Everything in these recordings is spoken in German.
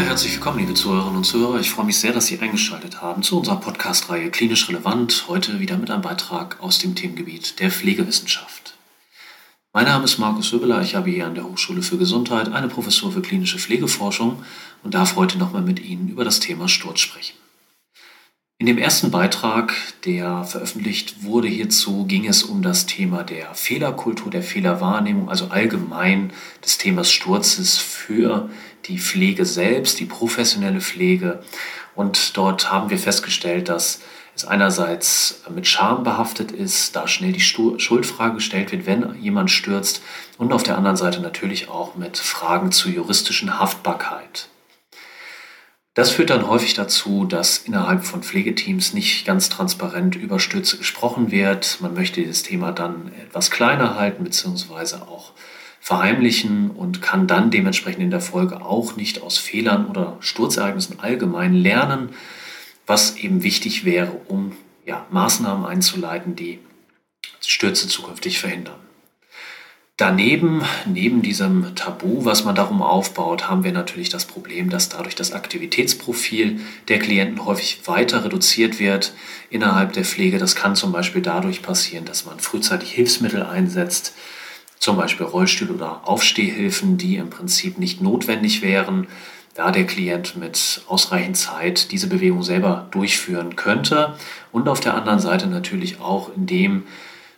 Ja, herzlich willkommen, liebe Zuhörerinnen und Zuhörer. Ich freue mich sehr, dass Sie eingeschaltet haben zu unserer Podcast-Reihe Klinisch Relevant. Heute wieder mit einem Beitrag aus dem Themengebiet der Pflegewissenschaft. Mein Name ist Markus Höbeler. Ich habe hier an der Hochschule für Gesundheit eine Professur für klinische Pflegeforschung und darf heute nochmal mit Ihnen über das Thema Sturz sprechen. In dem ersten Beitrag, der veröffentlicht wurde hierzu, ging es um das Thema der Fehlerkultur, der Fehlerwahrnehmung, also allgemein des Themas Sturzes für die Pflege selbst, die professionelle Pflege. Und dort haben wir festgestellt, dass es einerseits mit Scham behaftet ist, da schnell die Schuldfrage gestellt wird, wenn jemand stürzt, und auf der anderen Seite natürlich auch mit Fragen zur juristischen Haftbarkeit. Das führt dann häufig dazu, dass innerhalb von Pflegeteams nicht ganz transparent über Stürze gesprochen wird. Man möchte das Thema dann etwas kleiner halten bzw. auch verheimlichen und kann dann dementsprechend in der Folge auch nicht aus Fehlern oder Sturzereignissen allgemein lernen, was eben wichtig wäre, um ja, Maßnahmen einzuleiten, die Stürze zukünftig verhindern. Daneben, neben diesem Tabu, was man darum aufbaut, haben wir natürlich das Problem, dass dadurch das Aktivitätsprofil der Klienten häufig weiter reduziert wird innerhalb der Pflege. Das kann zum Beispiel dadurch passieren, dass man frühzeitig Hilfsmittel einsetzt, zum Beispiel Rollstühle oder Aufstehhilfen, die im Prinzip nicht notwendig wären, da der Klient mit ausreichend Zeit diese Bewegung selber durchführen könnte. Und auf der anderen Seite natürlich auch, indem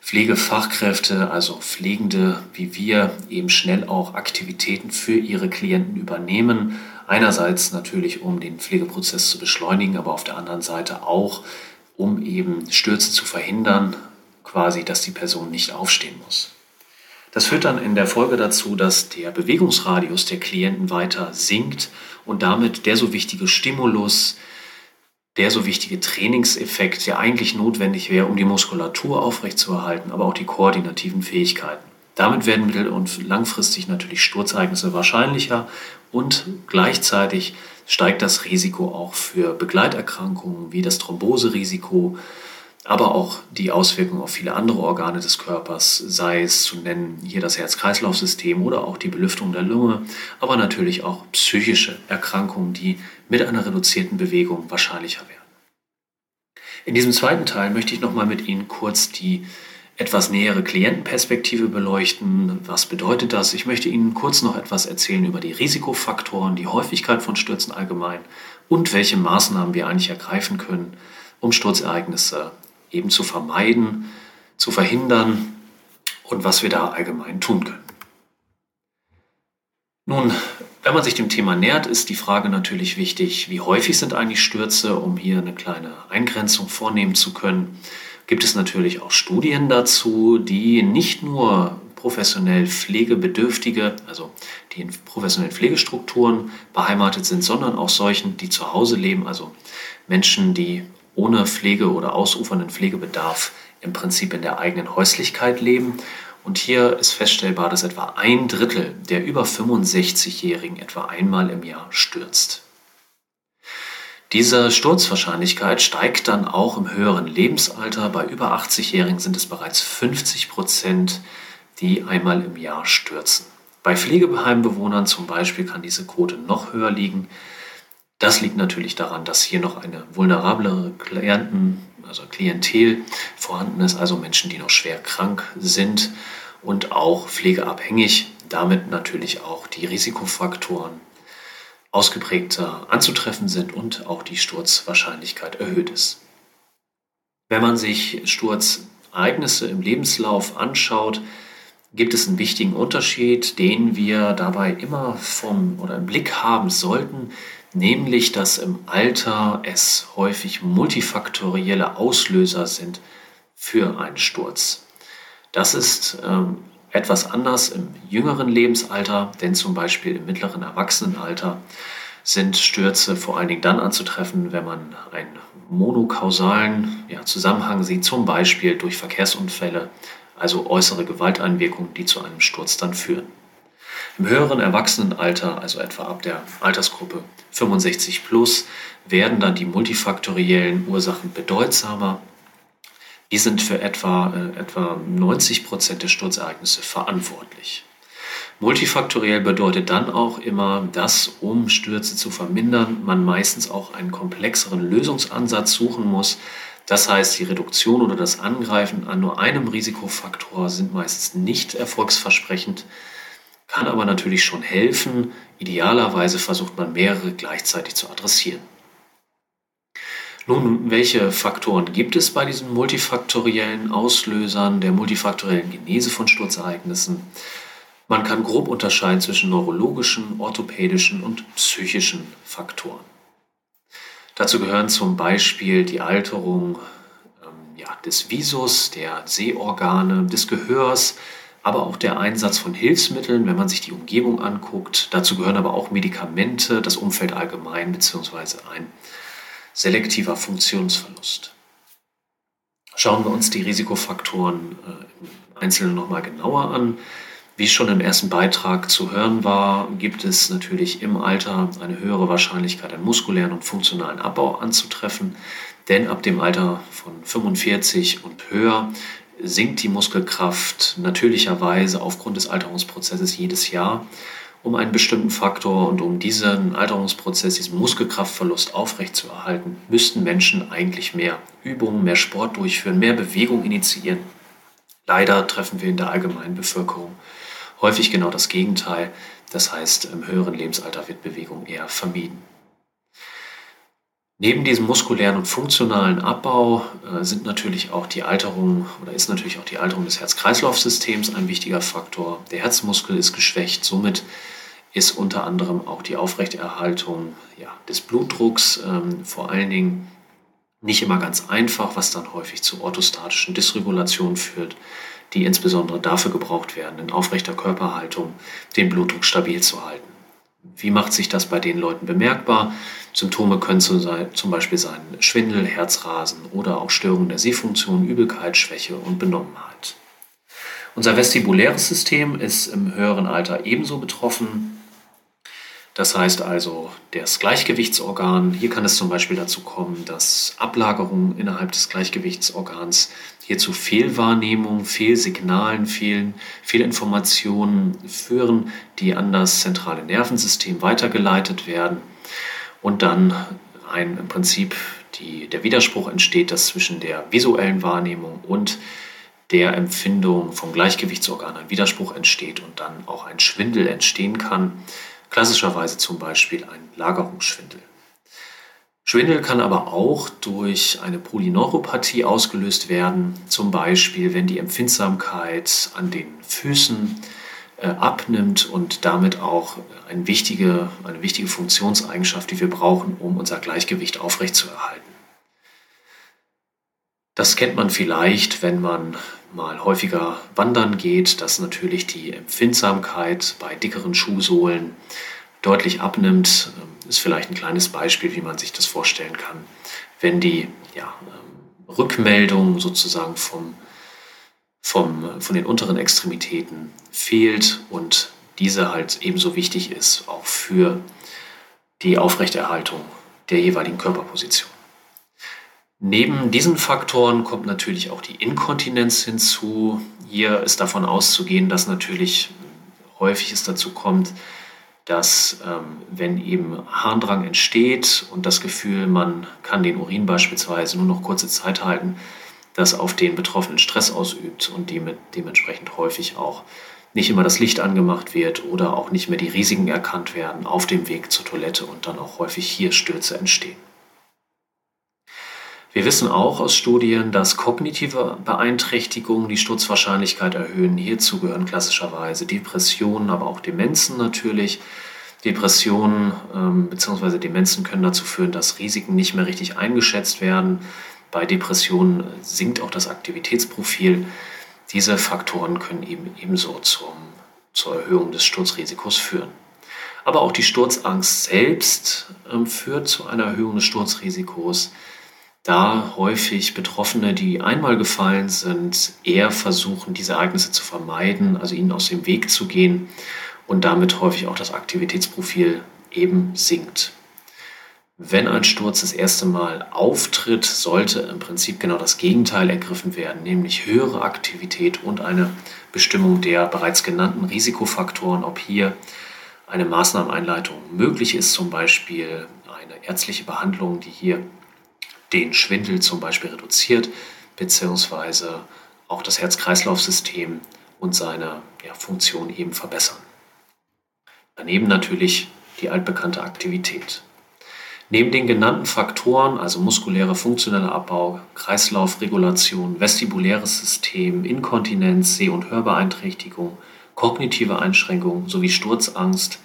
Pflegefachkräfte, also Pflegende wie wir, eben schnell auch Aktivitäten für ihre Klienten übernehmen. Einerseits natürlich, um den Pflegeprozess zu beschleunigen, aber auf der anderen Seite auch, um eben Stürze zu verhindern, quasi, dass die Person nicht aufstehen muss. Das führt dann in der Folge dazu, dass der Bewegungsradius der Klienten weiter sinkt und damit der so wichtige Stimulus, der so wichtige Trainingseffekt, der eigentlich notwendig wäre, um die Muskulatur aufrechtzuerhalten, aber auch die koordinativen Fähigkeiten. Damit werden mittel- und langfristig natürlich Sturzereignisse wahrscheinlicher und gleichzeitig steigt das Risiko auch für Begleiterkrankungen wie das Thromboserisiko, aber auch die Auswirkungen auf viele andere Organe des Körpers, sei es zu nennen hier das Herz-Kreislauf-System oder auch die Belüftung der Lunge, aber natürlich auch psychische Erkrankungen, die mit einer reduzierten Bewegung wahrscheinlicher werden. In diesem zweiten Teil möchte ich nochmal mit Ihnen kurz die etwas nähere Klientenperspektive beleuchten. Was bedeutet das? Ich möchte Ihnen kurz noch etwas erzählen über die Risikofaktoren, die Häufigkeit von Stürzen allgemein und welche Maßnahmen wir eigentlich ergreifen können, um Sturzereignisse eben zu vermeiden, zu verhindern und was wir da allgemein tun können. Nun, wenn man sich dem Thema nähert, ist die Frage natürlich wichtig, wie häufig sind eigentlich Stürze, um hier eine kleine Eingrenzung vornehmen zu können. Gibt es natürlich auch Studien dazu, die nicht nur professionell Pflegebedürftige, also die in professionellen Pflegestrukturen beheimatet sind, sondern auch solchen, die zu Hause leben, also Menschen, die ohne Pflege oder ausufernden Pflegebedarf im Prinzip in der eigenen Häuslichkeit leben. Und hier ist feststellbar, dass etwa ein Drittel der über 65-Jährigen etwa einmal im Jahr stürzt. Diese Sturzwahrscheinlichkeit steigt dann auch im höheren Lebensalter. Bei über 80-Jährigen sind es bereits 50 Prozent, die einmal im Jahr stürzen. Bei Pflegeheimbewohnern zum Beispiel kann diese Quote noch höher liegen. Das liegt natürlich daran, dass hier noch eine vulnerablere Klienten, also Klientel vorhanden ist, also Menschen, die noch schwer krank sind und auch pflegeabhängig, damit natürlich auch die Risikofaktoren ausgeprägter anzutreffen sind und auch die Sturzwahrscheinlichkeit erhöht ist. Wenn man sich Sturzereignisse im Lebenslauf anschaut, gibt es einen wichtigen Unterschied, den wir dabei immer vom oder im Blick haben sollten nämlich dass im Alter es häufig multifaktorielle Auslöser sind für einen Sturz. Das ist ähm, etwas anders im jüngeren Lebensalter, denn zum Beispiel im mittleren Erwachsenenalter sind Stürze vor allen Dingen dann anzutreffen, wenn man einen monokausalen ja, Zusammenhang sieht, zum Beispiel durch Verkehrsunfälle, also äußere Gewalteinwirkungen, die zu einem Sturz dann führen. Im höheren Erwachsenenalter, also etwa ab der Altersgruppe 65 plus, werden dann die multifaktoriellen Ursachen bedeutsamer. Die sind für etwa, äh, etwa 90 Prozent der Sturzereignisse verantwortlich. Multifaktoriell bedeutet dann auch immer, dass, um Stürze zu vermindern, man meistens auch einen komplexeren Lösungsansatz suchen muss. Das heißt, die Reduktion oder das Angreifen an nur einem Risikofaktor sind meistens nicht erfolgsversprechend, kann aber natürlich schon helfen. Idealerweise versucht man mehrere gleichzeitig zu adressieren. Nun, welche Faktoren gibt es bei diesen multifaktoriellen Auslösern der multifaktoriellen Genese von Sturzereignissen? Man kann grob unterscheiden zwischen neurologischen, orthopädischen und psychischen Faktoren. Dazu gehören zum Beispiel die Alterung ähm, ja, des Visus, der Sehorgane, des Gehörs, aber auch der Einsatz von Hilfsmitteln, wenn man sich die Umgebung anguckt. Dazu gehören aber auch Medikamente, das Umfeld allgemein bzw. ein selektiver Funktionsverlust. Schauen wir uns die Risikofaktoren äh, im Einzelnen nochmal genauer an. Wie schon im ersten Beitrag zu hören war, gibt es natürlich im Alter eine höhere Wahrscheinlichkeit, einen muskulären und funktionalen Abbau anzutreffen. Denn ab dem Alter von 45 und höher sinkt die Muskelkraft natürlicherweise aufgrund des Alterungsprozesses jedes Jahr um einen bestimmten Faktor und um diesen Alterungsprozess, diesen Muskelkraftverlust aufrechtzuerhalten, müssten Menschen eigentlich mehr Übungen, mehr Sport durchführen, mehr Bewegung initiieren. Leider treffen wir in der allgemeinen Bevölkerung häufig genau das Gegenteil. Das heißt, im höheren Lebensalter wird Bewegung eher vermieden. Neben diesem muskulären und funktionalen Abbau äh, sind natürlich auch die Alterung oder ist natürlich auch die Alterung des Herz-Kreislauf-Systems ein wichtiger Faktor. Der Herzmuskel ist geschwächt, somit ist unter anderem auch die Aufrechterhaltung ja, des Blutdrucks ähm, vor allen Dingen nicht immer ganz einfach, was dann häufig zu orthostatischen Dysregulationen führt die insbesondere dafür gebraucht werden, in aufrechter Körperhaltung den Blutdruck stabil zu halten. Wie macht sich das bei den Leuten bemerkbar? Symptome können zum Beispiel sein Schwindel, Herzrasen oder auch Störungen der Sehfunktion, Übelkeit, Schwäche und Benommenheit. Unser vestibuläres System ist im höheren Alter ebenso betroffen. Das heißt also, das Gleichgewichtsorgan, hier kann es zum Beispiel dazu kommen, dass Ablagerungen innerhalb des Gleichgewichtsorgans hier zu Fehlwahrnehmungen, Fehlsignalen, Fehl, Fehlinformationen führen, die an das zentrale Nervensystem weitergeleitet werden und dann ein, im Prinzip die, der Widerspruch entsteht, dass zwischen der visuellen Wahrnehmung und der Empfindung vom Gleichgewichtsorgan ein Widerspruch entsteht und dann auch ein Schwindel entstehen kann. Klassischerweise zum Beispiel ein Lagerungsschwindel. Schwindel kann aber auch durch eine Polyneuropathie ausgelöst werden, zum Beispiel wenn die Empfindsamkeit an den Füßen äh, abnimmt und damit auch eine wichtige, eine wichtige Funktionseigenschaft, die wir brauchen, um unser Gleichgewicht aufrechtzuerhalten. Das kennt man vielleicht, wenn man mal häufiger wandern geht, dass natürlich die Empfindsamkeit bei dickeren Schuhsohlen deutlich abnimmt. Ähm, ist vielleicht ein kleines Beispiel, wie man sich das vorstellen kann, wenn die ja, ähm, Rückmeldung sozusagen vom, vom, von den unteren Extremitäten fehlt und diese halt ebenso wichtig ist, auch für die Aufrechterhaltung der jeweiligen Körperposition. Neben diesen Faktoren kommt natürlich auch die Inkontinenz hinzu. Hier ist davon auszugehen, dass natürlich häufig es dazu kommt, dass ähm, wenn eben Harndrang entsteht und das Gefühl, man kann den Urin beispielsweise nur noch kurze Zeit halten, das auf den Betroffenen Stress ausübt und dem, dementsprechend häufig auch nicht immer das Licht angemacht wird oder auch nicht mehr die Risiken erkannt werden auf dem Weg zur Toilette und dann auch häufig hier Stürze entstehen. Wir wissen auch aus Studien, dass kognitive Beeinträchtigungen die Sturzwahrscheinlichkeit erhöhen. Hierzu gehören klassischerweise Depressionen, aber auch Demenzen natürlich. Depressionen ähm, bzw. Demenzen können dazu führen, dass Risiken nicht mehr richtig eingeschätzt werden. Bei Depressionen sinkt auch das Aktivitätsprofil. Diese Faktoren können eben ebenso zum, zur Erhöhung des Sturzrisikos führen. Aber auch die Sturzangst selbst ähm, führt zu einer Erhöhung des Sturzrisikos da häufig Betroffene, die einmal gefallen sind, eher versuchen, diese Ereignisse zu vermeiden, also ihnen aus dem Weg zu gehen und damit häufig auch das Aktivitätsprofil eben sinkt. Wenn ein Sturz das erste Mal auftritt, sollte im Prinzip genau das Gegenteil ergriffen werden, nämlich höhere Aktivität und eine Bestimmung der bereits genannten Risikofaktoren, ob hier eine Maßnahmeneinleitung möglich ist, zum Beispiel eine ärztliche Behandlung, die hier den Schwindel zum Beispiel reduziert, beziehungsweise auch das Herz-Kreislauf-System und seine ja, Funktion eben verbessern. Daneben natürlich die altbekannte Aktivität. Neben den genannten Faktoren, also muskulärer funktioneller Abbau, Kreislaufregulation, vestibuläres System, Inkontinenz, Seh- und Hörbeeinträchtigung, kognitive Einschränkungen sowie Sturzangst,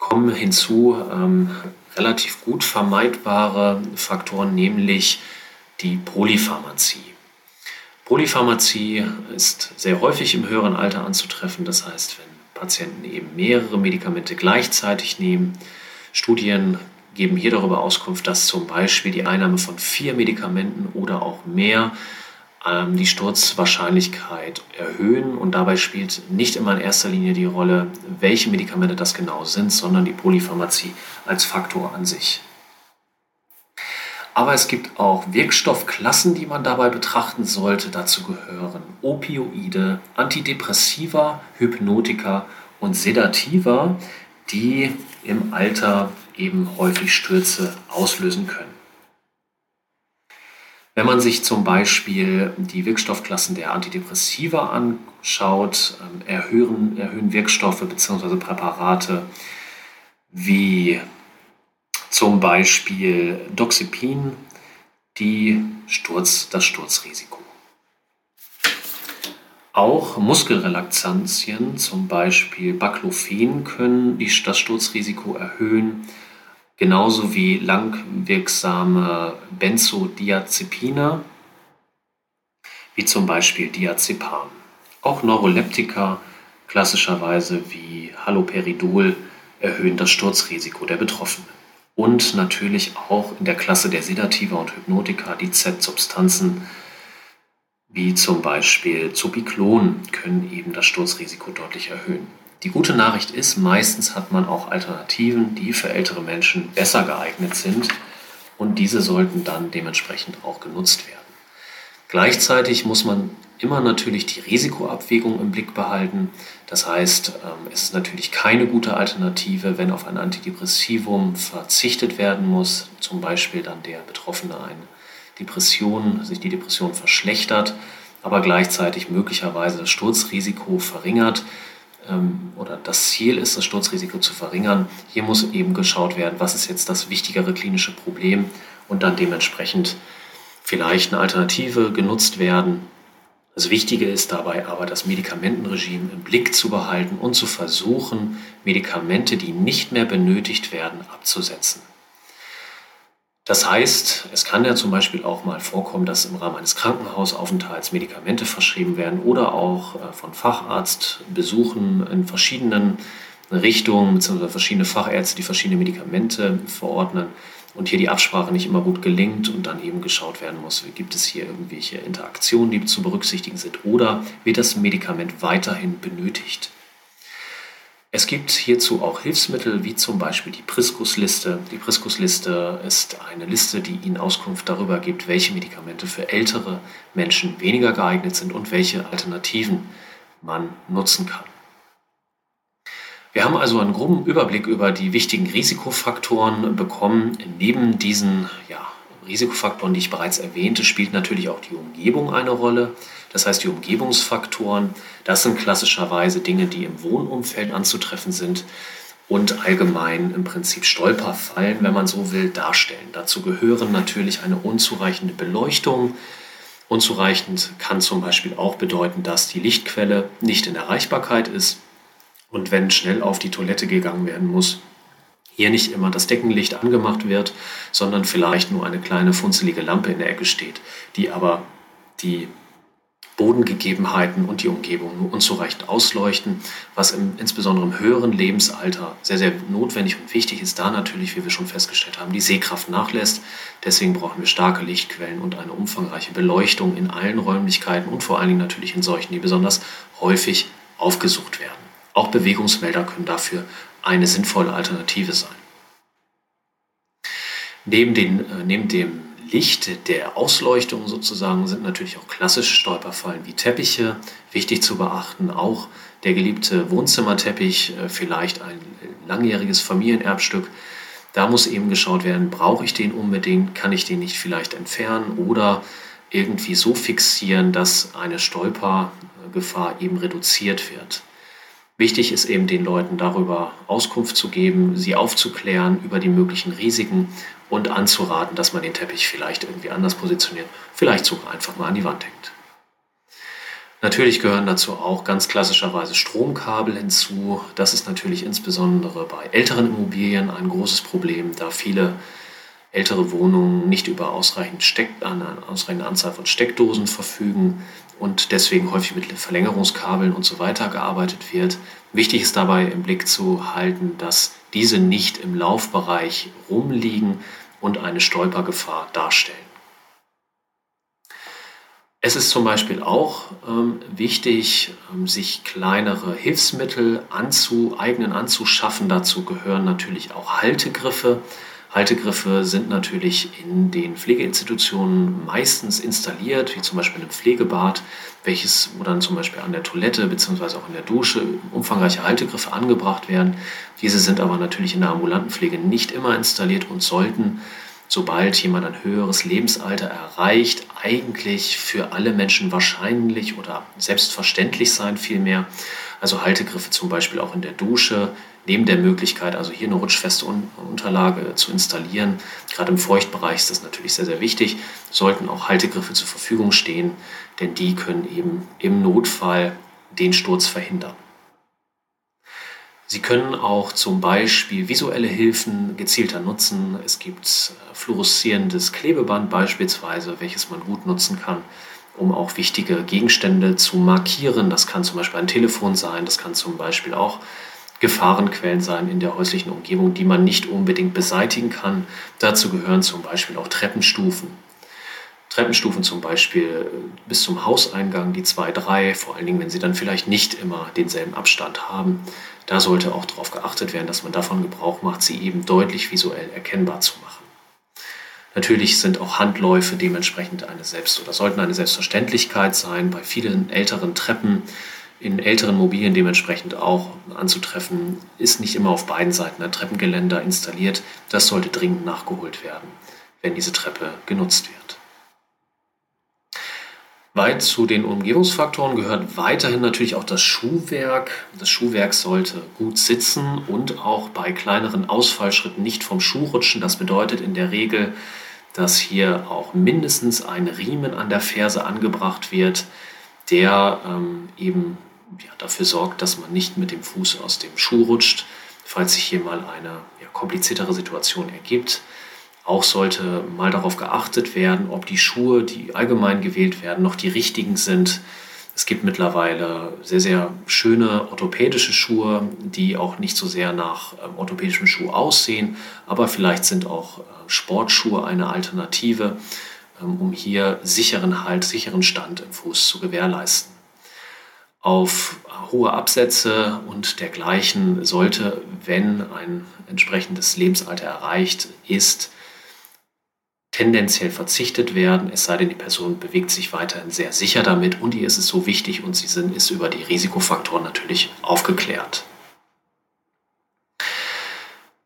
kommen hinzu ähm, relativ gut vermeidbare Faktoren, nämlich die Polypharmazie. Polypharmazie ist sehr häufig im höheren Alter anzutreffen. Das heißt, wenn Patienten eben mehrere Medikamente gleichzeitig nehmen. Studien geben hier darüber Auskunft, dass zum Beispiel die Einnahme von vier Medikamenten oder auch mehr ähm, die Sturzwahrscheinlichkeit erhöhen. Und dabei spielt nicht immer in erster Linie die Rolle, welche Medikamente das genau sind, sondern die Polypharmazie als Faktor an sich. Aber es gibt auch Wirkstoffklassen, die man dabei betrachten sollte. Dazu gehören Opioide, Antidepressiva, Hypnotika und Sedativa, die im Alter eben häufig Stürze auslösen können. Wenn man sich zum Beispiel die Wirkstoffklassen der Antidepressiva anschaut, ähm, erhöhen, erhöhen Wirkstoffe bzw. Präparate wie zum Beispiel Doxepin, die Sturz, das Sturzrisiko. Auch Muskelrelaxantien, zum Beispiel Baclofen, können das Sturzrisiko erhöhen, genauso wie langwirksame Benzodiazepine, wie zum Beispiel Diazepam. Auch Neuroleptika, klassischerweise wie Haloperidol, erhöhen das Sturzrisiko der Betroffenen und natürlich auch in der Klasse der Sedativa und Hypnotika die Z-Substanzen wie zum Beispiel Zopiklon können eben das Sturzrisiko deutlich erhöhen. Die gute Nachricht ist, meistens hat man auch Alternativen, die für ältere Menschen besser geeignet sind und diese sollten dann dementsprechend auch genutzt werden. Gleichzeitig muss man immer natürlich die Risikoabwägung im Blick behalten. Das heißt, ähm, es ist natürlich keine gute Alternative, wenn auf ein Antidepressivum verzichtet werden muss, zum Beispiel dann der Betroffene eine Depression, sich die Depression verschlechtert, aber gleichzeitig möglicherweise das Sturzrisiko verringert oder das Ziel ist, das Sturzrisiko zu verringern. Hier muss eben geschaut werden, was ist jetzt das wichtigere klinische Problem und dann dementsprechend vielleicht eine Alternative genutzt werden, das Wichtige ist dabei aber, das Medikamentenregime im Blick zu behalten und zu versuchen, Medikamente, die nicht mehr benötigt werden, abzusetzen. Das heißt, es kann ja zum Beispiel auch mal vorkommen, dass im Rahmen eines Krankenhausaufenthalts Medikamente verschrieben werden oder auch äh, von Facharztbesuchen in verschiedenen Richtungen bzw. verschiedene Fachärzte, die verschiedene Medikamente verordnen und hier die Absprache nicht immer gut gelingt und dann eben geschaut werden muss, gibt es hier irgendwelche Interaktionen, die zu berücksichtigen sind oder wird das Medikament weiterhin benötigt. Es gibt hierzu auch Hilfsmittel, wie zum Beispiel die Priskus-Liste. Die Priskus-Liste ist eine Liste, die Ihnen Auskunft darüber gibt, welche Medikamente für ältere Menschen weniger geeignet sind und welche Alternativen man nutzen kann. Wir haben also einen groben Überblick über die wichtigen Risikofaktoren bekommen. Neben diesen ja, Risikofaktoren, die ich bereits erwähnte, spielt natürlich auch die Umgebung eine Rolle. Das heißt, die Umgebungsfaktoren, das sind klassischerweise Dinge, die im Wohnumfeld anzutreffen sind und allgemein im Prinzip Stolperfallen, wenn man so will, darstellen. Dazu gehören natürlich eine unzureichende Beleuchtung. Unzureichend kann zum Beispiel auch bedeuten, dass die Lichtquelle nicht in Erreichbarkeit ist und wenn schnell auf die Toilette gegangen werden muss, hier nicht immer das Deckenlicht angemacht wird, sondern vielleicht nur eine kleine funzelige Lampe in der Ecke steht, die aber die Bodengegebenheiten und die Umgebung nur unzureichend ausleuchten, was im, insbesondere im höheren Lebensalter sehr, sehr notwendig und wichtig ist, da natürlich, wie wir schon festgestellt haben, die Sehkraft nachlässt. Deswegen brauchen wir starke Lichtquellen und eine umfangreiche Beleuchtung in allen Räumlichkeiten und vor allen Dingen natürlich in solchen, die besonders häufig aufgesucht werden. Auch Bewegungsmelder können dafür eine sinnvolle Alternative sein. Neben, den, äh, neben dem Licht der Ausleuchtung sozusagen sind natürlich auch klassische Stolperfallen wie Teppiche wichtig zu beachten. Auch der geliebte Wohnzimmerteppich, äh, vielleicht ein langjähriges Familienerbstück. Da muss eben geschaut werden, brauche ich den unbedingt, kann ich den nicht vielleicht entfernen oder irgendwie so fixieren, dass eine Stolpergefahr eben reduziert wird. Wichtig ist eben den Leuten darüber Auskunft zu geben, sie aufzuklären über die möglichen Risiken und anzuraten, dass man den Teppich vielleicht irgendwie anders positioniert, vielleicht sogar einfach mal an die Wand hängt. Natürlich gehören dazu auch ganz klassischerweise Stromkabel hinzu. Das ist natürlich insbesondere bei älteren Immobilien ein großes Problem, da viele ältere Wohnungen nicht über ausreichend Steck, eine ausreichende Anzahl von Steckdosen verfügen und deswegen häufig mit Verlängerungskabeln und so weiter gearbeitet wird. Wichtig ist dabei im Blick zu halten, dass diese nicht im Laufbereich rumliegen und eine Stolpergefahr darstellen. Es ist zum Beispiel auch ähm, wichtig, ähm, sich kleinere Hilfsmittel anzueignen, anzuschaffen. Dazu gehören natürlich auch Haltegriffe. Haltegriffe sind natürlich in den Pflegeinstitutionen meistens installiert, wie zum Beispiel im Pflegebad, welches, wo dann zum Beispiel an der Toilette bzw. auch in der Dusche umfangreiche Haltegriffe angebracht werden. Diese sind aber natürlich in der ambulanten Pflege nicht immer installiert und sollten, sobald jemand ein höheres Lebensalter erreicht, eigentlich für alle Menschen wahrscheinlich oder selbstverständlich sein vielmehr. Also Haltegriffe zum Beispiel auch in der Dusche, neben der Möglichkeit, also hier eine rutschfeste Unterlage zu installieren, gerade im Feuchtbereich ist das natürlich sehr, sehr wichtig, sollten auch Haltegriffe zur Verfügung stehen, denn die können eben im Notfall den Sturz verhindern. Sie können auch zum Beispiel visuelle Hilfen gezielter nutzen. Es gibt äh, fluoreszierendes Klebeband beispielsweise, welches man gut nutzen kann, um auch wichtige Gegenstände zu markieren. Das kann zum Beispiel ein Telefon sein, das kann zum Beispiel auch Gefahrenquellen sein in der häuslichen Umgebung, die man nicht unbedingt beseitigen kann. Dazu gehören zum Beispiel auch Treppenstufen. Treppenstufen zum Beispiel äh, bis zum Hauseingang, die zwei, drei, vor allen Dingen, wenn sie dann vielleicht nicht immer denselben Abstand haben. Da sollte auch darauf geachtet werden, dass man davon Gebrauch macht, sie eben deutlich visuell erkennbar zu machen. Natürlich sind auch Handläufe dementsprechend eine Selbst- oder sollten eine Selbstverständlichkeit sein. Bei vielen älteren Treppen in älteren Mobilien dementsprechend auch anzutreffen, ist nicht immer auf beiden Seiten ein Treppengeländer installiert. Das sollte dringend nachgeholt werden, wenn diese Treppe genutzt wird. Weit zu den Umgebungsfaktoren gehört weiterhin natürlich auch das Schuhwerk. Das Schuhwerk sollte gut sitzen und auch bei kleineren Ausfallschritten nicht vom Schuh rutschen. Das bedeutet in der Regel, dass hier auch mindestens ein Riemen an der Ferse angebracht wird, der ähm, eben ja, dafür sorgt, dass man nicht mit dem Fuß aus dem Schuh rutscht, falls sich hier mal eine ja, kompliziertere Situation ergibt. Auch sollte mal darauf geachtet werden, ob die Schuhe, die allgemein gewählt werden, noch die richtigen sind. Es gibt mittlerweile sehr, sehr schöne orthopädische Schuhe, die auch nicht so sehr nach ähm, orthopädischem Schuh aussehen, aber vielleicht sind auch äh, Sportschuhe eine Alternative, ähm, um hier sicheren Halt, sicheren Stand im Fuß zu gewährleisten. Auf hohe Absätze und dergleichen sollte, wenn ein entsprechendes Lebensalter erreicht ist, tendenziell verzichtet werden, es sei denn, die Person bewegt sich weiterhin sehr sicher damit und ihr ist es so wichtig und sie sind, ist über die Risikofaktoren natürlich aufgeklärt.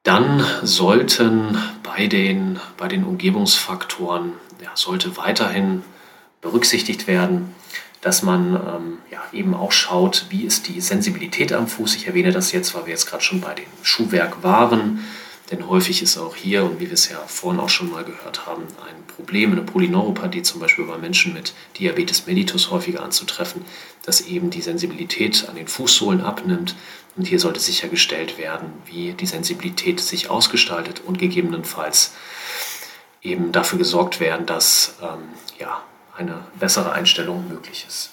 Dann sollten bei den, bei den Umgebungsfaktoren, ja, sollte weiterhin berücksichtigt werden, dass man ähm, ja, eben auch schaut, wie ist die Sensibilität am Fuß. Ich erwähne das jetzt, weil wir jetzt gerade schon bei dem Schuhwerk waren. Denn häufig ist auch hier, und wie wir es ja vorhin auch schon mal gehört haben, ein Problem, eine Polyneuropathie zum Beispiel bei Menschen mit Diabetes mellitus häufiger anzutreffen, dass eben die Sensibilität an den Fußsohlen abnimmt. Und hier sollte sichergestellt werden, wie die Sensibilität sich ausgestaltet und gegebenenfalls eben dafür gesorgt werden, dass ähm, ja, eine bessere Einstellung möglich ist.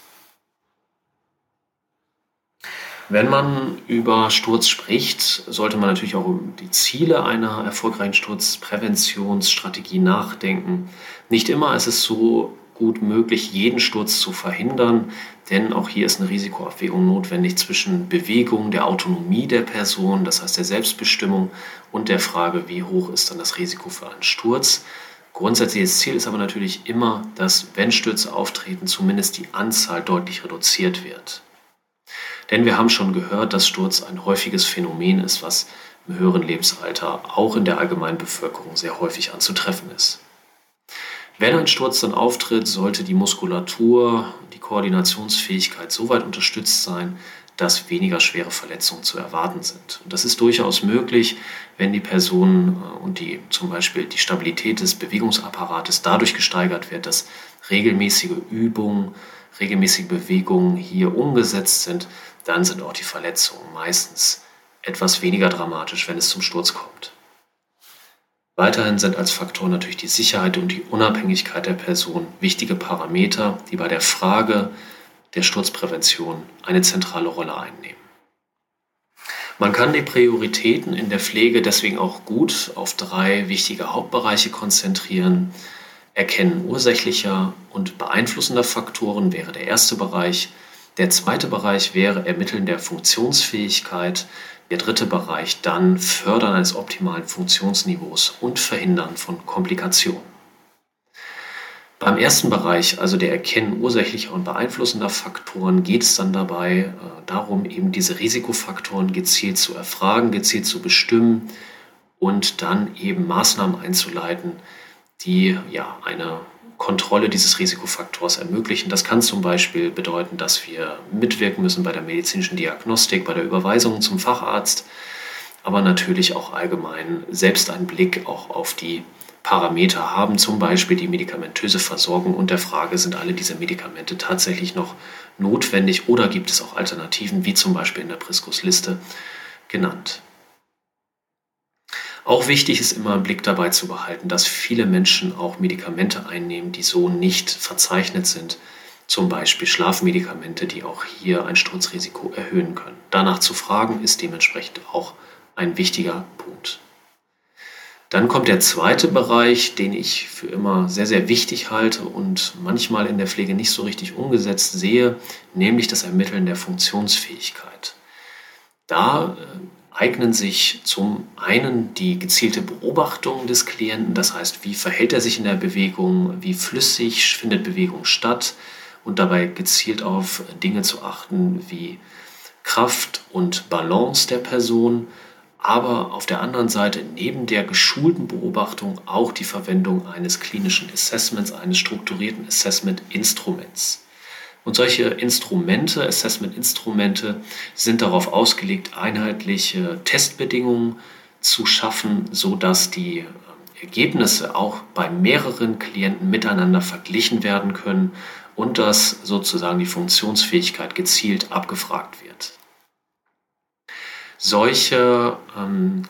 Wenn man über Sturz spricht, sollte man natürlich auch über die Ziele einer erfolgreichen Sturzpräventionsstrategie nachdenken. Nicht immer ist es so gut möglich, jeden Sturz zu verhindern, denn auch hier ist eine Risikoabwägung notwendig zwischen Bewegung, der Autonomie der Person, das heißt der Selbstbestimmung und der Frage, wie hoch ist dann das Risiko für einen Sturz. Grundsätzliches Ziel ist aber natürlich immer, dass, wenn Stürze auftreten, zumindest die Anzahl deutlich reduziert wird. Denn wir haben schon gehört, dass Sturz ein häufiges Phänomen ist, was im höheren Lebensalter auch in der allgemeinen Bevölkerung sehr häufig anzutreffen ist. Wenn ein Sturz dann auftritt, sollte die Muskulatur, die Koordinationsfähigkeit so weit unterstützt sein, dass weniger schwere Verletzungen zu erwarten sind. Und das ist durchaus möglich, wenn die Person äh, und die zum Beispiel die Stabilität des Bewegungsapparates dadurch gesteigert wird, dass regelmäßige Übungen, regelmäßige Bewegungen hier umgesetzt sind, dann sind auch die Verletzungen meistens etwas weniger dramatisch, wenn es zum Sturz kommt. Weiterhin sind als Faktor natürlich die Sicherheit und die Unabhängigkeit der Person wichtige Parameter, die bei der Frage der Sturzprävention eine zentrale Rolle einnehmen. Man kann die Prioritäten in der Pflege deswegen auch gut auf drei wichtige Hauptbereiche konzentrieren. Erkennen ursächlicher und beeinflussender Faktoren wäre der erste Bereich. Der zweite Bereich wäre Ermitteln der Funktionsfähigkeit. Der dritte Bereich dann Fördern eines optimalen Funktionsniveaus und Verhindern von Komplikationen. Beim ersten Bereich, also der Erkennen ursächlicher und beeinflussender Faktoren, geht es dann dabei äh, darum, eben diese Risikofaktoren gezielt zu erfragen, gezielt zu bestimmen und dann eben Maßnahmen einzuleiten, die ja eine Kontrolle dieses Risikofaktors ermöglichen. Das kann zum Beispiel bedeuten, dass wir mitwirken müssen bei der medizinischen Diagnostik, bei der Überweisung zum Facharzt, aber natürlich auch allgemein selbst einen Blick auch auf die Parameter haben, zum Beispiel die medikamentöse Versorgung und der Frage, sind alle diese Medikamente tatsächlich noch notwendig oder gibt es auch Alternativen, wie zum Beispiel in der Priskus-Liste genannt. Auch wichtig ist immer im Blick dabei zu behalten, dass viele Menschen auch Medikamente einnehmen, die so nicht verzeichnet sind. Zum Beispiel Schlafmedikamente, die auch hier ein Sturzrisiko erhöhen können. Danach zu fragen ist dementsprechend auch ein wichtiger Punkt. Dann kommt der zweite Bereich, den ich für immer sehr, sehr wichtig halte und manchmal in der Pflege nicht so richtig umgesetzt sehe, nämlich das Ermitteln der Funktionsfähigkeit. Da äh, eignen sich zum einen die gezielte Beobachtung des Klienten, das heißt, wie verhält er sich in der Bewegung, wie flüssig findet Bewegung statt und dabei gezielt auf Dinge zu achten wie Kraft und Balance der Person, aber auf der anderen Seite neben der geschulten Beobachtung auch die Verwendung eines klinischen Assessments, eines strukturierten Assessment-Instruments. Und solche Instrumente, Assessment-Instrumente, sind darauf ausgelegt, einheitliche Testbedingungen zu schaffen, sodass die ähm, Ergebnisse auch bei mehreren Klienten miteinander verglichen werden können und dass sozusagen die Funktionsfähigkeit gezielt abgefragt wird. Solche ähm,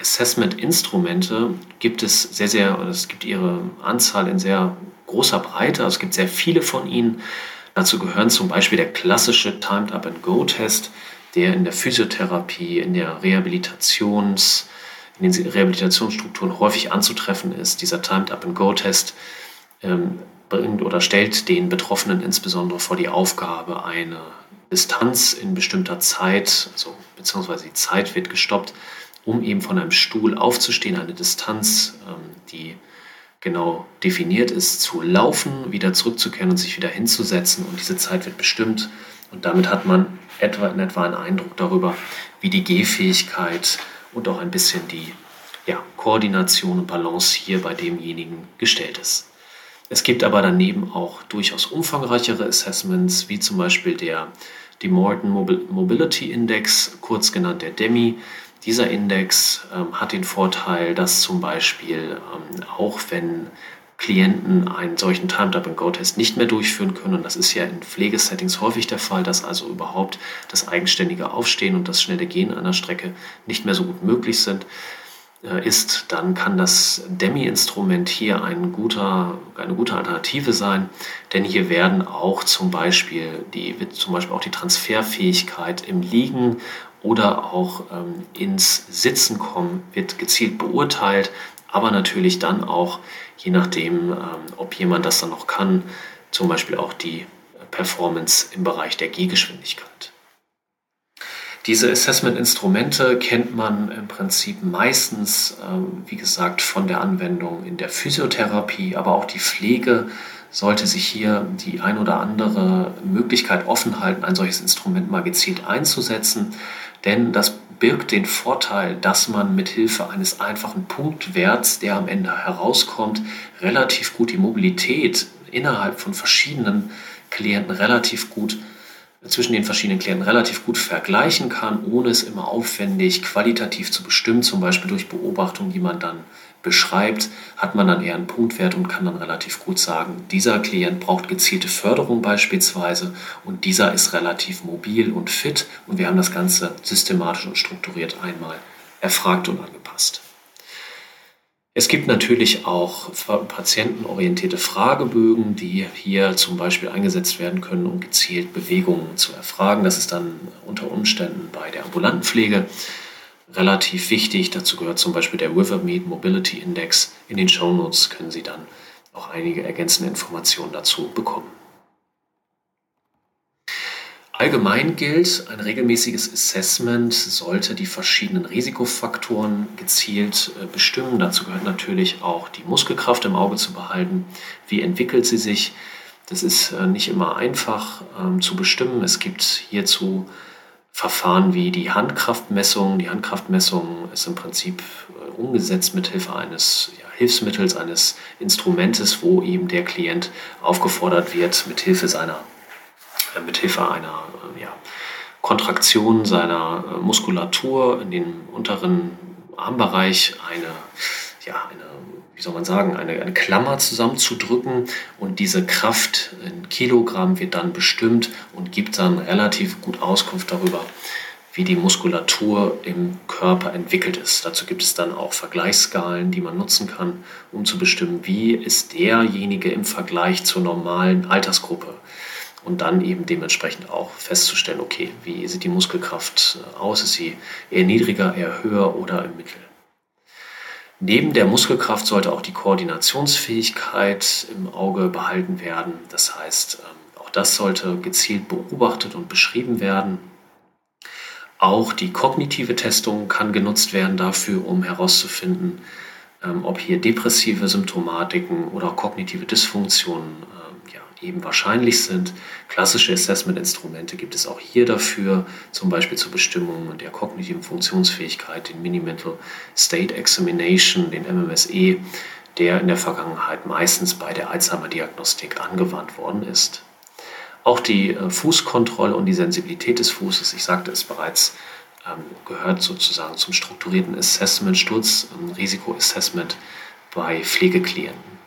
Assessment-Instrumente gibt es sehr, sehr, es gibt ihre Anzahl in sehr großer Breite, also es gibt sehr viele von ihnen. Dazu gehören zum Beispiel der klassische Timed Up and Go Test, der in der Physiotherapie, in der Rehabilitations, in den Rehabilitationsstrukturen häufig anzutreffen ist. Dieser Timed Up and Go Test ähm, bringt oder stellt den Betroffenen insbesondere vor die Aufgabe, eine Distanz in bestimmter Zeit, also beziehungsweise die Zeit wird gestoppt, um eben von einem Stuhl aufzustehen, eine Distanz, ähm, die genau definiert ist, zu laufen, wieder zurückzukehren und sich wieder hinzusetzen. Und diese Zeit wird bestimmt. Und damit hat man etwa in etwa einen Eindruck darüber, wie die Gehfähigkeit und auch ein bisschen die ja, Koordination und Balance hier bei demjenigen gestellt ist. Es gibt aber daneben auch durchaus umfangreichere Assessments, wie zum Beispiel der Morton Mobility Index, kurz genannt der DEMI, dieser Index ähm, hat den Vorteil, dass zum Beispiel ähm, auch wenn Klienten einen solchen Timed-Up-and-Go-Test nicht mehr durchführen können, und das ist ja in Pflegesettings häufig der Fall, dass also überhaupt das eigenständige Aufstehen und das schnelle Gehen einer Strecke nicht mehr so gut möglich sind, äh, ist, dann kann das Demi-Instrument hier ein guter, eine gute Alternative sein, denn hier werden auch zum Beispiel die, zum Beispiel auch die Transferfähigkeit im Liegen oder auch ähm, ins Sitzen kommen wird gezielt beurteilt, aber natürlich dann auch, je nachdem, ähm, ob jemand das dann noch kann, zum Beispiel auch die Performance im Bereich der Gehgeschwindigkeit. Diese Assessment-Instrumente kennt man im Prinzip meistens, ähm, wie gesagt, von der Anwendung in der Physiotherapie, aber auch die Pflege sollte sich hier die ein oder andere Möglichkeit offen halten, ein solches Instrument mal gezielt einzusetzen, denn das birgt den Vorteil, dass man mit Hilfe eines einfachen Punktwerts, der am Ende herauskommt, relativ gut die Mobilität innerhalb von verschiedenen Klienten relativ gut zwischen den verschiedenen Klienten relativ gut vergleichen kann, ohne es immer aufwendig qualitativ zu bestimmen, zum Beispiel durch Beobachtungen, die man dann beschreibt, hat man dann eher einen Punktwert und kann dann relativ gut sagen, dieser Klient braucht gezielte Förderung beispielsweise und dieser ist relativ mobil und fit und wir haben das Ganze systematisch und strukturiert einmal erfragt und angepasst. Es gibt natürlich auch patientenorientierte Fragebögen, die hier zum Beispiel eingesetzt werden können, um gezielt Bewegungen zu erfragen. Das ist dann unter Umständen bei der ambulanten Pflege relativ wichtig. Dazu gehört zum Beispiel der Rivermead Mobility Index. In den Show Notes können Sie dann auch einige ergänzende Informationen dazu bekommen. Allgemein gilt, ein regelmäßiges Assessment sollte die verschiedenen Risikofaktoren gezielt äh, bestimmen. Dazu gehört natürlich auch die Muskelkraft im Auge zu behalten. Wie entwickelt sie sich? Das ist äh, nicht immer einfach ähm, zu bestimmen. Es gibt hierzu Verfahren wie die Handkraftmessung. Die Handkraftmessung ist im Prinzip äh, umgesetzt mit Hilfe eines ja, Hilfsmittels, eines Instrumentes, wo eben der Klient aufgefordert wird, mit Hilfe seiner äh, mit Hilfe einer äh, ja, Kontraktion seiner Muskulatur in den unteren Armbereich eine, ja, eine wie soll man sagen, eine, eine Klammer zusammenzudrücken und diese Kraft in Kilogramm wird dann bestimmt und gibt dann relativ gut Auskunft darüber, wie die Muskulatur im Körper entwickelt ist. Dazu gibt es dann auch Vergleichsskalen, die man nutzen kann, um zu bestimmen, wie ist derjenige im Vergleich zur normalen Altersgruppe. Und dann eben dementsprechend auch festzustellen, okay, wie sieht die Muskelkraft aus? Ist sie eher niedriger, eher höher oder im Mittel? Neben der Muskelkraft sollte auch die Koordinationsfähigkeit im Auge behalten werden. Das heißt, ähm, auch das sollte gezielt beobachtet und beschrieben werden. Auch die kognitive Testung kann genutzt werden dafür, um herauszufinden, ähm, ob hier depressive Symptomatiken oder kognitive Dysfunktionen eben wahrscheinlich sind. Klassische Assessment-Instrumente gibt es auch hier dafür, zum Beispiel zur Bestimmung der kognitiven Funktionsfähigkeit, den Mini-Mental State Examination, den MMSE, der in der Vergangenheit meistens bei der Alzheimer-Diagnostik angewandt worden ist. Auch die äh, Fußkontrolle und die Sensibilität des Fußes, ich sagte es bereits, ähm, gehört sozusagen zum strukturierten Assessment, Sturzrisikoassessment bei Pflegeklienten.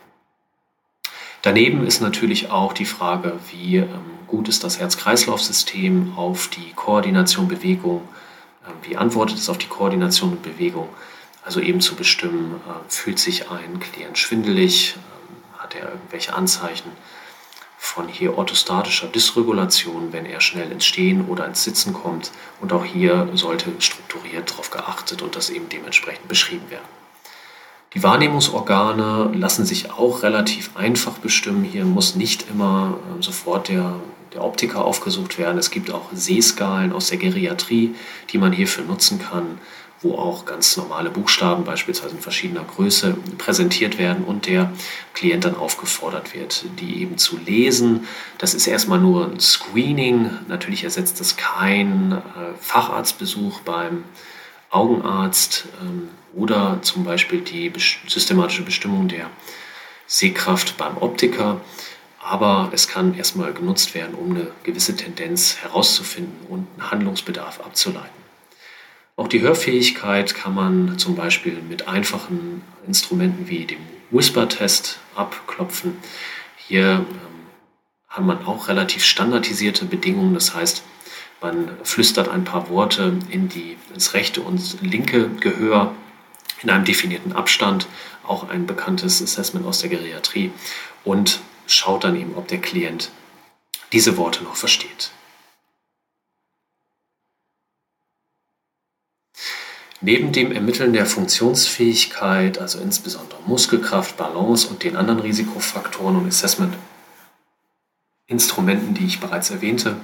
Daneben ist natürlich auch die Frage, wie ähm, gut ist das Herz-Kreislauf-System auf die Koordination Bewegung, ähm, wie antwortet es auf die Koordination und Bewegung. Also eben zu bestimmen, äh, fühlt sich ein Klient schwindelig, ähm, hat er irgendwelche Anzeichen von hier orthostatischer Dysregulation, wenn er schnell ins Stehen oder ins Sitzen kommt. Und auch hier sollte strukturiert darauf geachtet und das eben dementsprechend beschrieben werden. Die Wahrnehmungsorgane lassen sich auch relativ einfach bestimmen. Hier muss nicht immer äh, sofort der, der Optiker aufgesucht werden. Es gibt auch Sehskalen aus der Geriatrie, die man hierfür nutzen kann, wo auch ganz normale Buchstaben beispielsweise in verschiedener Größe präsentiert werden und der Klient dann aufgefordert wird, die eben zu lesen. Das ist erstmal nur ein Screening. Natürlich ersetzt das kein äh, Facharztbesuch beim Augenarzt ähm, oder zum Beispiel die systematische Bestimmung der Sehkraft beim Optiker. Aber es kann erstmal genutzt werden, um eine gewisse Tendenz herauszufinden und einen Handlungsbedarf abzuleiten. Auch die Hörfähigkeit kann man zum Beispiel mit einfachen Instrumenten wie dem Whisper-Test abklopfen. Hier ähm, hat man auch relativ standardisierte Bedingungen. Das heißt, man flüstert ein paar Worte in die, ins rechte und linke Gehör in einem definierten Abstand, auch ein bekanntes Assessment aus der Geriatrie und schaut dann eben, ob der Klient diese Worte noch versteht. Neben dem Ermitteln der Funktionsfähigkeit, also insbesondere Muskelkraft, Balance und den anderen Risikofaktoren und Assessment-Instrumenten, die ich bereits erwähnte,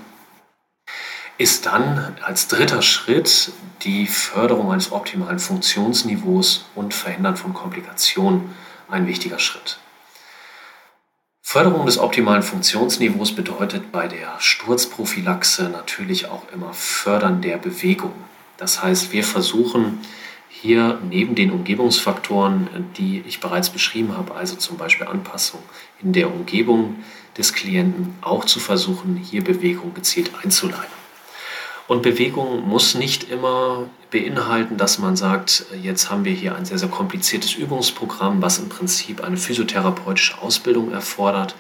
ist dann als dritter Schritt die Förderung eines optimalen Funktionsniveaus und Verhindern von Komplikationen ein wichtiger Schritt. Förderung des optimalen Funktionsniveaus bedeutet bei der Sturzprophylaxe natürlich auch immer Fördern der Bewegung. Das heißt, wir versuchen hier neben den Umgebungsfaktoren, die ich bereits beschrieben habe, also zum Beispiel Anpassung in der Umgebung des Klienten, auch zu versuchen, hier Bewegung gezielt einzuleiten. Und Bewegung muss nicht immer beinhalten, dass man sagt, jetzt haben wir hier ein sehr, sehr kompliziertes Übungsprogramm, was im Prinzip eine physiotherapeutische Ausbildung erfordert.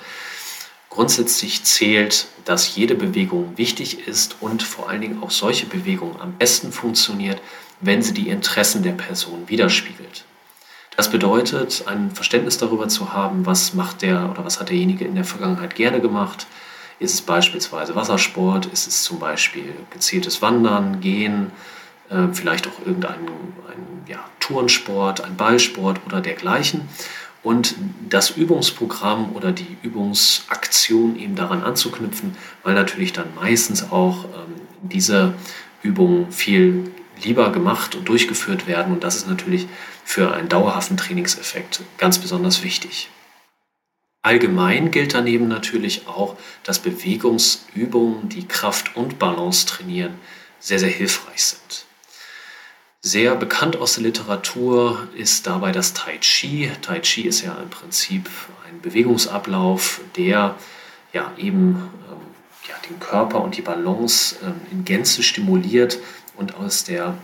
Grundsätzlich zählt, dass jede Bewegung wichtig ist und vor allen Dingen auch solche Bewegung am besten funktioniert, wenn sie die Interessen der Person widerspiegelt. Das bedeutet, ein Verständnis darüber zu haben, was macht der oder was hat derjenige in der Vergangenheit gerne gemacht, ist es beispielsweise Wassersport? Ist es zum Beispiel gezieltes Wandern, Gehen, äh, vielleicht auch irgendein ein, ja, Turnsport, ein Ballsport oder dergleichen? Und das Übungsprogramm oder die Übungsaktion eben daran anzuknüpfen, weil natürlich dann meistens auch ähm, diese Übungen viel lieber gemacht und durchgeführt werden. Und das ist natürlich für einen dauerhaften Trainingseffekt ganz besonders wichtig. Allgemein gilt daneben natürlich auch, dass Bewegungsübungen, die Kraft und Balance trainieren, sehr, sehr hilfreich sind. Sehr bekannt aus der Literatur ist dabei das Tai Chi. Tai Chi ist ja im Prinzip ein Bewegungsablauf, der ja eben ähm, ja, den Körper und die Balance ähm, in Gänze stimuliert und aus, der,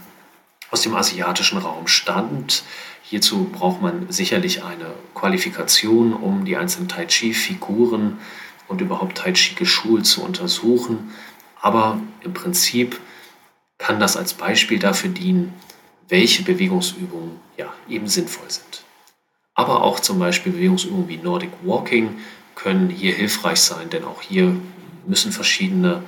aus dem asiatischen Raum stammt. Hierzu braucht man sicherlich eine Qualifikation, um die einzelnen Tai Chi-Figuren und überhaupt Tai Chi geschult zu untersuchen. Aber im Prinzip kann das als Beispiel dafür dienen, welche Bewegungsübungen ja, eben sinnvoll sind. Aber auch zum Beispiel Bewegungsübungen wie Nordic Walking können hier hilfreich sein, denn auch hier müssen verschiedene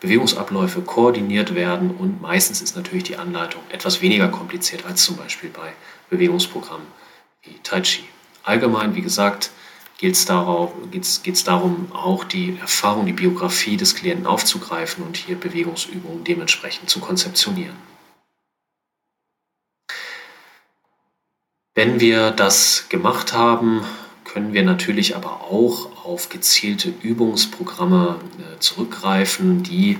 Bewegungsabläufe koordiniert werden und meistens ist natürlich die Anleitung etwas weniger kompliziert als zum Beispiel bei Bewegungsprogrammen wie Tai Chi. Allgemein, wie gesagt, geht es darum, auch die Erfahrung, die Biografie des Klienten aufzugreifen und hier Bewegungsübungen dementsprechend zu konzeptionieren. Wenn wir das gemacht haben, können wir natürlich aber auch auf gezielte Übungsprogramme äh, zurückgreifen, die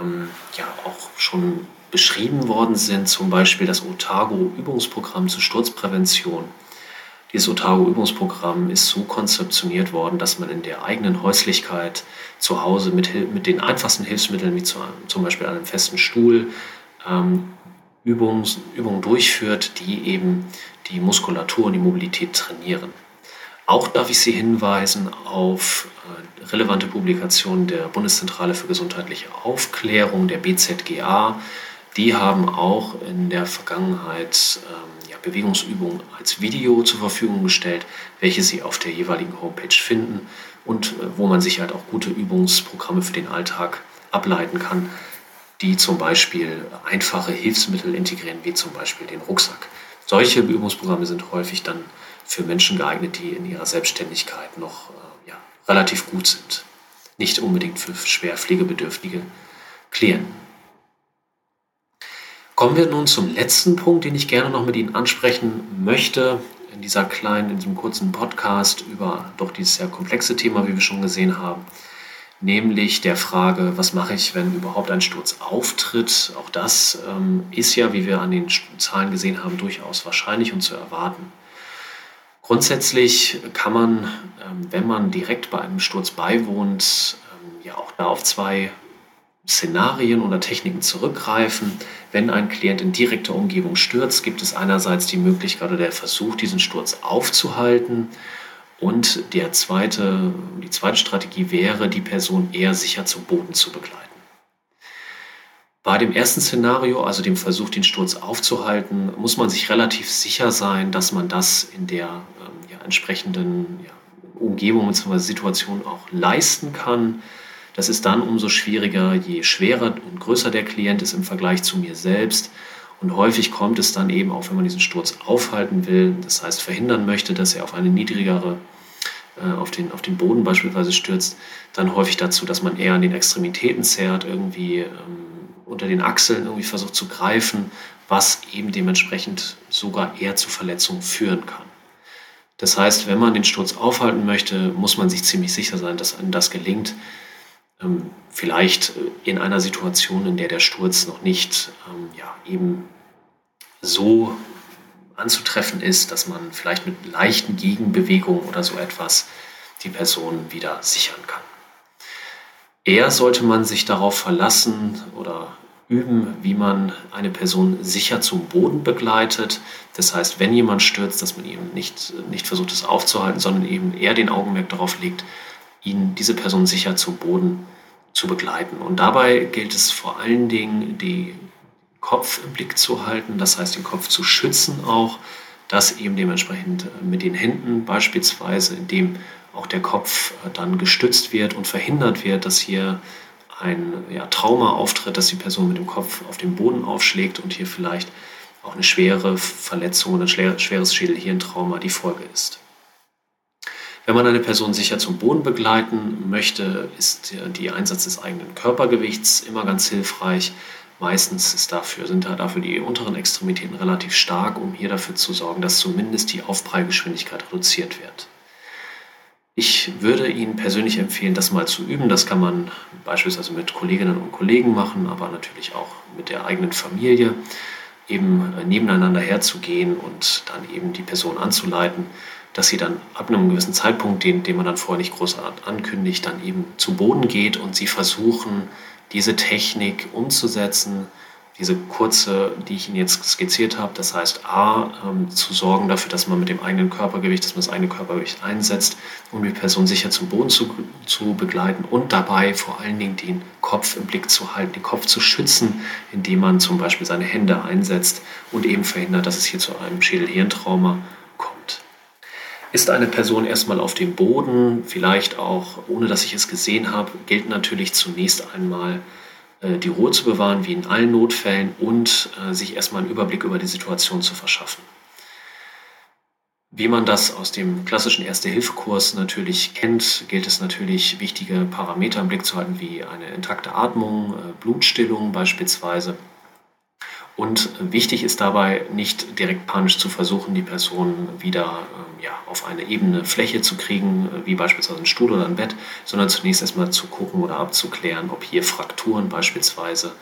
ähm, ja auch schon beschrieben worden sind, zum Beispiel das Otago-Übungsprogramm zur Sturzprävention. Dieses Otago-Übungsprogramm ist so konzeptioniert worden, dass man in der eigenen Häuslichkeit zu Hause mit, mit den einfachsten Hilfsmitteln, wie zu, zum Beispiel einem festen Stuhl, ähm, Übungen, Übungen durchführt, die eben die Muskulatur und die Mobilität trainieren. Auch darf ich Sie hinweisen auf äh, relevante Publikationen der Bundeszentrale für gesundheitliche Aufklärung, der BZGA. Die haben auch in der Vergangenheit ähm, ja, Bewegungsübungen als Video zur Verfügung gestellt, welche Sie auf der jeweiligen Homepage finden und äh, wo man sich halt auch gute Übungsprogramme für den Alltag ableiten kann, die zum Beispiel einfache Hilfsmittel integrieren, wie zum Beispiel den Rucksack. Solche Übungsprogramme sind häufig dann für Menschen geeignet, die in ihrer Selbstständigkeit noch äh, ja, relativ gut sind. Nicht unbedingt für schwer pflegebedürftige Klienten. Kommen wir nun zum letzten Punkt, den ich gerne noch mit Ihnen ansprechen möchte in dieser kleinen, in diesem kurzen Podcast über doch dieses sehr komplexe Thema, wie wir schon gesehen haben, nämlich der Frage, was mache ich, wenn überhaupt ein Sturz auftritt. Auch das ähm, ist ja, wie wir an den Zahlen gesehen haben, durchaus wahrscheinlich und zu erwarten. Grundsätzlich kann man, ähm, wenn man direkt bei einem Sturz beiwohnt, ähm, ja auch da auf zwei Szenarien oder Techniken zurückgreifen. Wenn ein Klient in direkter Umgebung stürzt, gibt es einerseits die Möglichkeit oder der Versuch, diesen Sturz aufzuhalten. Und der zweite, die zweite Strategie wäre, die Person eher sicher zum Boden zu begleiten. Bei dem ersten Szenario, also dem Versuch, den Sturz aufzuhalten, muss man sich relativ sicher sein, dass man das in der ähm, ja, entsprechenden ja, Umgebung bzw. Situation auch leisten kann. Das ist dann umso schwieriger, je schwerer und größer der Klient ist im Vergleich zu mir selbst Und häufig kommt es dann eben auch, wenn man diesen Sturz aufhalten will, das heißt verhindern möchte, dass er auf eine niedrigere, äh, auf, den, auf den Boden beispielsweise stürzt, dann häufig dazu, dass man eher an den Extremitäten zerrt, irgendwie ähm, unter den Achseln irgendwie versucht zu greifen, was eben dementsprechend sogar eher zu Verletzungen führen kann. Das heißt, wenn man den Sturz aufhalten möchte, muss man sich ziemlich sicher sein, dass einem das gelingt. Ähm, vielleicht äh, in einer Situation, in der der Sturz noch nicht ähm, ja, eben so anzutreffen ist, dass man vielleicht mit leichten Gegenbewegungen oder so etwas die Person wieder sichern kann. Eher sollte man sich darauf verlassen oder üben, wie man eine Person sicher zum Boden begleitet. Das heißt, wenn jemand stürzt, dass man eben nicht, nicht versucht, es aufzuhalten, sondern eben eher den Augenmerk darauf legt, ihn, diese Person sicher zum Boden zu begleiten. Und dabei gilt es vor allen Dingen, den Kopf im Blick zu halten, das heißt, den Kopf zu schützen auch, dass eben dementsprechend mit den Händen beispielsweise, indem auch der Kopf dann gestützt wird und verhindert wird, dass hier ein ja, Trauma auftritt, dass die Person mit dem Kopf auf den Boden aufschlägt und hier vielleicht auch eine schwere Verletzung oder ein schweres Schädelhirntrauma die Folge ist. Wenn man eine Person sicher zum Boden begleiten möchte, ist der Einsatz des eigenen Körpergewichts immer ganz hilfreich. Meistens ist dafür, sind da dafür die unteren Extremitäten relativ stark, um hier dafür zu sorgen, dass zumindest die Aufprallgeschwindigkeit reduziert wird. Ich würde Ihnen persönlich empfehlen, das mal zu üben. Das kann man beispielsweise mit Kolleginnen und Kollegen machen, aber natürlich auch mit der eigenen Familie, eben äh, nebeneinander herzugehen und dann eben die Person anzuleiten, dass sie dann ab einem gewissen Zeitpunkt, den, den man dann vorher nicht groß ankündigt, dann eben zu Boden geht und sie versuchen, diese Technik umzusetzen, diese kurze, die ich Ihnen jetzt skizziert habe, das heißt A, ähm, zu sorgen dafür, dass man mit dem eigenen Körpergewicht, dass man das eigene Körpergewicht einsetzt, um die Person sicher zum Boden zu, zu begleiten und dabei vor allen Dingen den Kopf im Blick zu halten, den Kopf zu schützen, indem man zum Beispiel seine Hände einsetzt und eben verhindert, dass es hier zu einem Schädelhirntrauma. Ist eine Person erstmal auf dem Boden, vielleicht auch ohne dass ich es gesehen habe, gilt natürlich zunächst einmal, äh, die Ruhe zu bewahren, wie in allen Notfällen, und äh, sich erstmal einen Überblick über die Situation zu verschaffen. Wie man das aus dem klassischen Erste-Hilfe-Kurs natürlich kennt, gilt es natürlich, wichtige Parameter im Blick zu halten, wie eine intakte Atmung, äh, Blutstillung beispielsweise und wichtig ist dabei, nicht direkt panisch zu versuchen, die Person wieder ähm, ja, auf eine ebene Fläche zu kriegen, äh, wie beispielsweise ein Stuhl oder ein Bett, sondern zunächst erstmal zu gucken oder abzuklären, ob hier Frakturen beispielsweise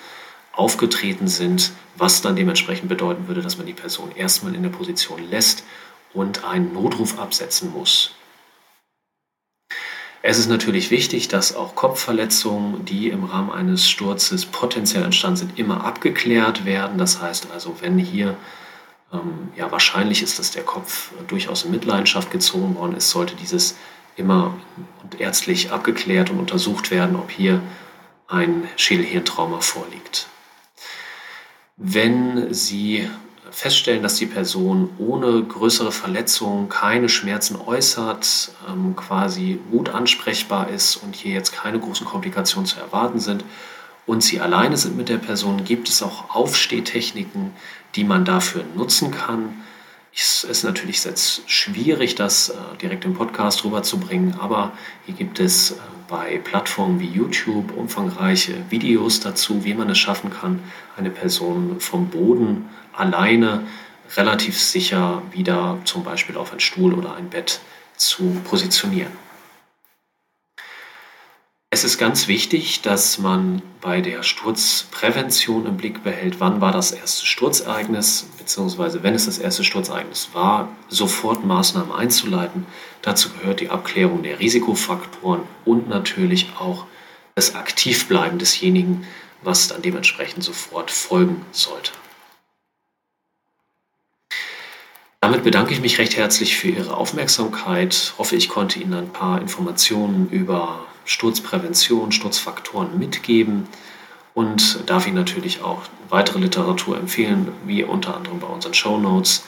aufgetreten sind, was dann dementsprechend bedeuten würde, dass man die Person erstmal in der Position lässt und einen Notruf absetzen muss. Es ist natürlich wichtig, dass auch Kopfverletzungen, die im Rahmen eines Sturzes potenziell entstanden sind, immer abgeklärt werden. Das heißt also, wenn hier ähm, ja wahrscheinlich ist, dass der Kopf durchaus in Mitleidenschaft gezogen worden ist, sollte dieses immer ärztlich abgeklärt und untersucht werden, ob hier ein Schädelhirntrauma vorliegt. Wenn Sie feststellen, dass die Person ohne größere Verletzung keine Schmerzen äußert, ähm, quasi gut ansprechbar ist und hier jetzt keine großen Komplikationen zu erwarten sind und sie alleine sind mit der Person, gibt es auch Aufstehtechniken, die man dafür nutzen kann. Es ist natürlich jetzt schwierig, das äh, direkt im Podcast rüberzubringen, aber hier gibt es äh, bei Plattformen wie YouTube umfangreiche Videos dazu, wie man es schaffen kann, eine Person vom Boden alleine relativ sicher wieder zum Beispiel auf ein Stuhl oder ein Bett zu positionieren. Es ist ganz wichtig, dass man bei der Sturzprävention im Blick behält, wann war das erste Sturzereignis, beziehungsweise wenn es das erste Sturzereignis war, sofort Maßnahmen einzuleiten. Dazu gehört die Abklärung der Risikofaktoren und natürlich auch das Aktivbleiben desjenigen, was dann dementsprechend sofort folgen sollte. Damit bedanke ich mich recht herzlich für Ihre Aufmerksamkeit. Hoffe, ich konnte Ihnen ein paar Informationen über Sturzprävention, Sturzfaktoren mitgeben und darf Ihnen natürlich auch weitere Literatur empfehlen, wie unter anderem bei unseren Show Notes.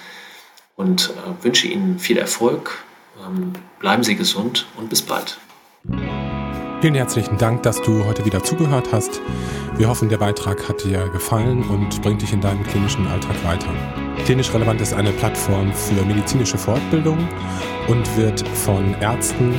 Und äh, wünsche Ihnen viel Erfolg. Ähm, bleiben Sie gesund und bis bald. Vielen herzlichen Dank, dass du heute wieder zugehört hast. Wir hoffen, der Beitrag hat dir gefallen und bringt dich in deinem klinischen Alltag weiter. Klinisch Relevant ist eine Plattform für medizinische Fortbildung und wird von Ärzten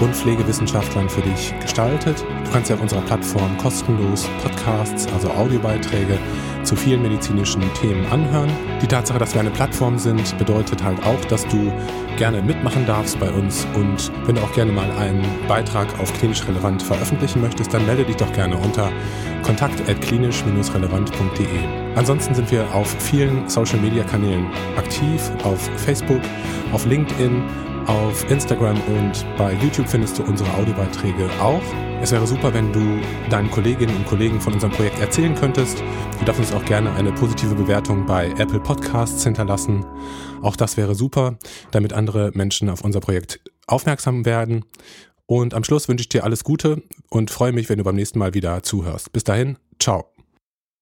und Pflegewissenschaftlern für dich gestaltet. Du kannst ja auf unserer Plattform kostenlos Podcasts, also Audiobeiträge zu vielen medizinischen Themen anhören. Die Tatsache, dass wir eine Plattform sind, bedeutet halt auch, dass du gerne mitmachen darfst bei uns und wenn du auch gerne mal einen Beitrag auf klinisch relevant veröffentlichen möchtest, dann melde dich doch gerne unter kontakt@klinisch-relevant.de. Ansonsten sind wir auf vielen Social Media Kanälen aktiv, auf Facebook, auf LinkedIn auf Instagram und bei YouTube findest du unsere Audiobeiträge auch. Es wäre super, wenn du deinen Kolleginnen und Kollegen von unserem Projekt erzählen könntest. Du darfst uns auch gerne eine positive Bewertung bei Apple Podcasts hinterlassen. Auch das wäre super, damit andere Menschen auf unser Projekt aufmerksam werden. Und am Schluss wünsche ich dir alles Gute und freue mich, wenn du beim nächsten Mal wieder zuhörst. Bis dahin, ciao.